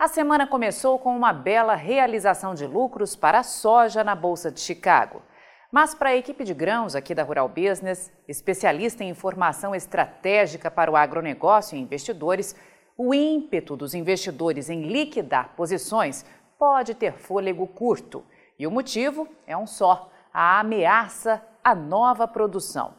A semana começou com uma bela realização de lucros para a soja na Bolsa de Chicago. Mas para a equipe de grãos aqui da Rural Business, especialista em informação estratégica para o agronegócio e investidores, o ímpeto dos investidores em liquidar posições pode ter fôlego curto. E o motivo é um só: a ameaça à nova produção.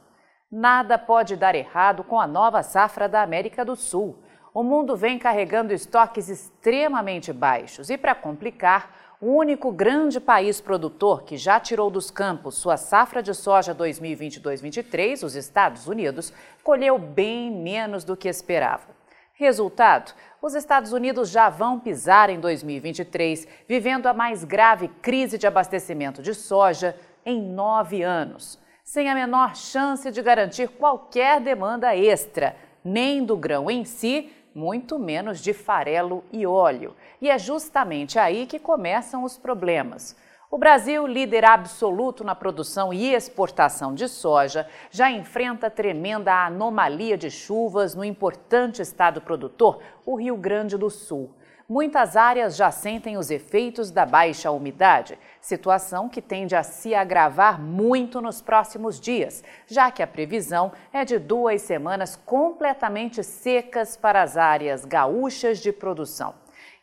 Nada pode dar errado com a nova safra da América do Sul o mundo vem carregando estoques extremamente baixos e, para complicar, o único grande país produtor que já tirou dos campos sua safra de soja 2020-2023, os Estados Unidos, colheu bem menos do que esperava. Resultado: os Estados Unidos já vão pisar em 2023, vivendo a mais grave crise de abastecimento de soja em nove anos, sem a menor chance de garantir qualquer demanda extra, nem do grão em si, muito menos de farelo e óleo. E é justamente aí que começam os problemas. O Brasil, líder absoluto na produção e exportação de soja, já enfrenta tremenda anomalia de chuvas no importante estado produtor, o Rio Grande do Sul. Muitas áreas já sentem os efeitos da baixa umidade, situação que tende a se agravar muito nos próximos dias, já que a previsão é de duas semanas completamente secas para as áreas gaúchas de produção.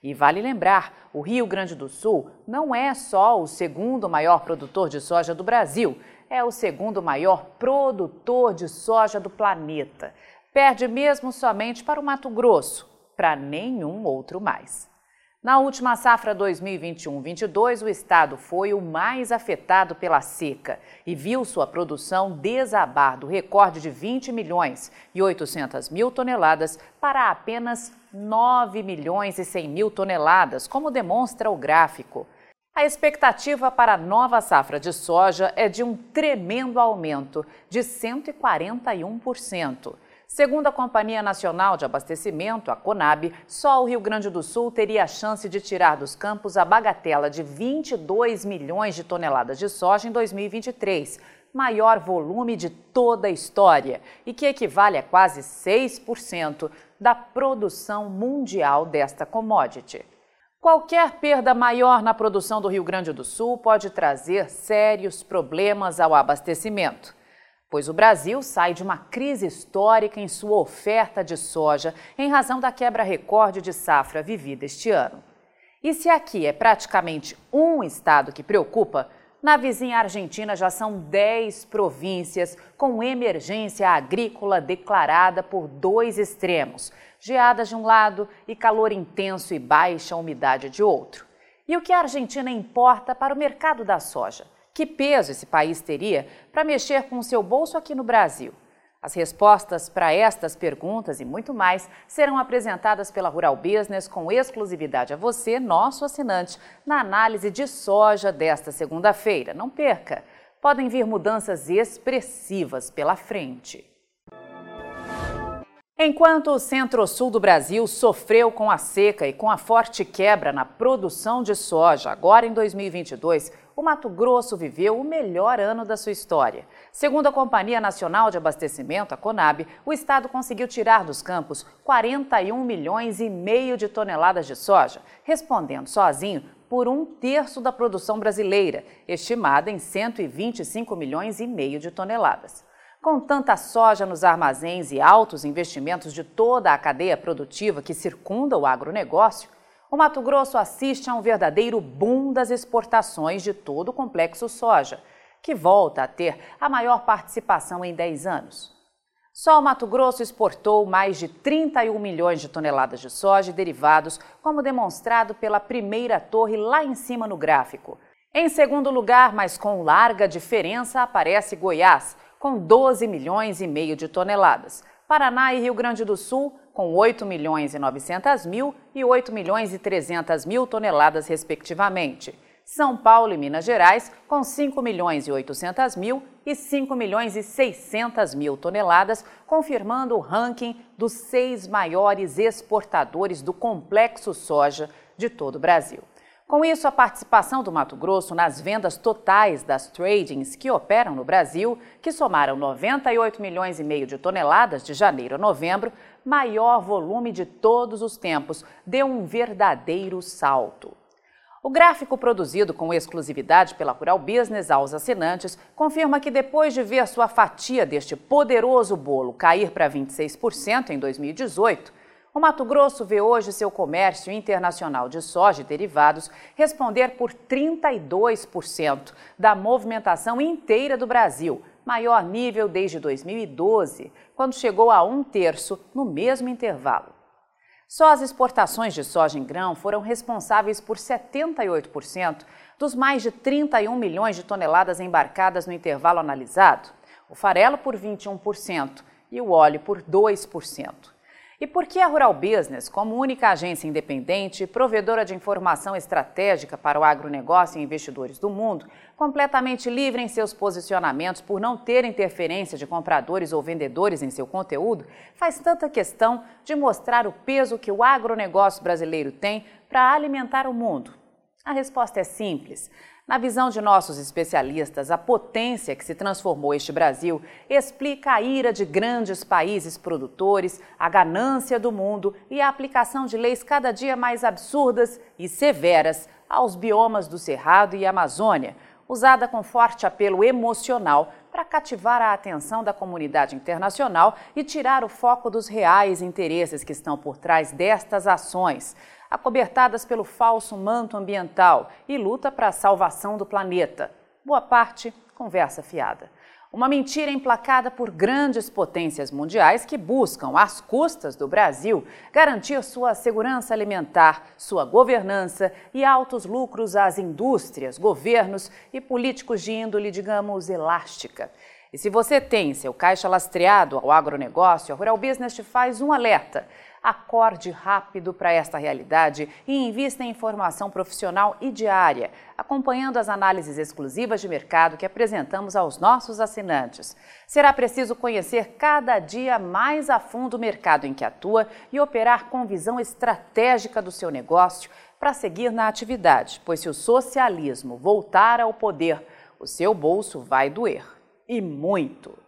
E vale lembrar, o Rio Grande do Sul não é só o segundo maior produtor de soja do Brasil, é o segundo maior produtor de soja do planeta. Perde mesmo somente para o Mato Grosso, para nenhum outro mais. Na última safra 2021-22, o estado foi o mais afetado pela seca e viu sua produção desabar do recorde de 20 milhões e 800 mil toneladas para apenas 9 milhões e 100 mil toneladas, como demonstra o gráfico. A expectativa para a nova safra de soja é de um tremendo aumento de 141%. Segundo a Companhia Nacional de Abastecimento, a Conab, só o Rio Grande do Sul teria a chance de tirar dos campos a bagatela de 22 milhões de toneladas de soja em 2023, maior volume de toda a história e que equivale a quase 6% da produção mundial desta commodity. Qualquer perda maior na produção do Rio Grande do Sul pode trazer sérios problemas ao abastecimento pois o Brasil sai de uma crise histórica em sua oferta de soja em razão da quebra recorde de safra vivida este ano. E se aqui é praticamente um estado que preocupa, na vizinha Argentina já são 10 províncias com emergência agrícola declarada por dois extremos: geadas de um lado e calor intenso e baixa umidade de outro. E o que a Argentina importa para o mercado da soja? Que peso esse país teria para mexer com o seu bolso aqui no Brasil? As respostas para estas perguntas e muito mais serão apresentadas pela Rural Business com exclusividade a você, nosso assinante, na análise de soja desta segunda-feira. Não perca! Podem vir mudanças expressivas pela frente. Enquanto o centro-sul do Brasil sofreu com a seca e com a forte quebra na produção de soja, agora em 2022, o Mato Grosso viveu o melhor ano da sua história. Segundo a Companhia Nacional de Abastecimento, a Conab, o estado conseguiu tirar dos campos 41 milhões e meio de toneladas de soja, respondendo sozinho por um terço da produção brasileira, estimada em 125 milhões e meio de toneladas. Com tanta soja nos armazéns e altos investimentos de toda a cadeia produtiva que circunda o agronegócio, o Mato Grosso assiste a um verdadeiro boom das exportações de todo o complexo soja, que volta a ter a maior participação em 10 anos. Só o Mato Grosso exportou mais de 31 milhões de toneladas de soja e derivados, como demonstrado pela primeira torre lá em cima no gráfico. Em segundo lugar, mas com larga diferença, aparece Goiás, com 12 milhões e meio de toneladas. Paraná e Rio Grande do Sul com 8 milhões e 900 mil e 8 milhões e 300 mil toneladas, respectivamente. São Paulo e Minas Gerais, com 5 milhões e 800 mil e 5 milhões e 600 mil toneladas, confirmando o ranking dos seis maiores exportadores do complexo soja de todo o Brasil. Com isso, a participação do Mato Grosso nas vendas totais das tradings que operam no Brasil, que somaram 98 milhões e meio de toneladas de janeiro a novembro, maior volume de todos os tempos, deu um verdadeiro salto. O gráfico produzido com exclusividade pela Rural Business aos assinantes confirma que depois de ver sua fatia deste poderoso bolo cair para 26% em 2018, o Mato Grosso vê hoje seu comércio internacional de soja e derivados responder por 32% da movimentação inteira do Brasil, maior nível desde 2012, quando chegou a um terço no mesmo intervalo. Só as exportações de soja em grão foram responsáveis por 78% dos mais de 31 milhões de toneladas embarcadas no intervalo analisado, o farelo por 21% e o óleo por 2%. E por que a Rural Business, como única agência independente provedora de informação estratégica para o agronegócio e investidores do mundo, completamente livre em seus posicionamentos por não ter interferência de compradores ou vendedores em seu conteúdo, faz tanta questão de mostrar o peso que o agronegócio brasileiro tem para alimentar o mundo? A resposta é simples. Na visão de nossos especialistas, a potência que se transformou este Brasil explica a ira de grandes países produtores, a ganância do mundo e a aplicação de leis cada dia mais absurdas e severas aos biomas do Cerrado e Amazônia, usada com forte apelo emocional para cativar a atenção da comunidade internacional e tirar o foco dos reais interesses que estão por trás destas ações acobertadas pelo falso manto ambiental e luta para a salvação do planeta. Boa parte, conversa fiada. Uma mentira emplacada por grandes potências mundiais que buscam, às custas do Brasil, garantir sua segurança alimentar, sua governança e altos lucros às indústrias, governos e políticos de índole, digamos, elástica. E se você tem seu caixa lastreado ao agronegócio, a Rural Business te faz um alerta. Acorde rápido para esta realidade e invista em informação profissional e diária, acompanhando as análises exclusivas de mercado que apresentamos aos nossos assinantes. Será preciso conhecer cada dia mais a fundo o mercado em que atua e operar com visão estratégica do seu negócio para seguir na atividade, pois se o socialismo voltar ao poder, o seu bolso vai doer. E muito!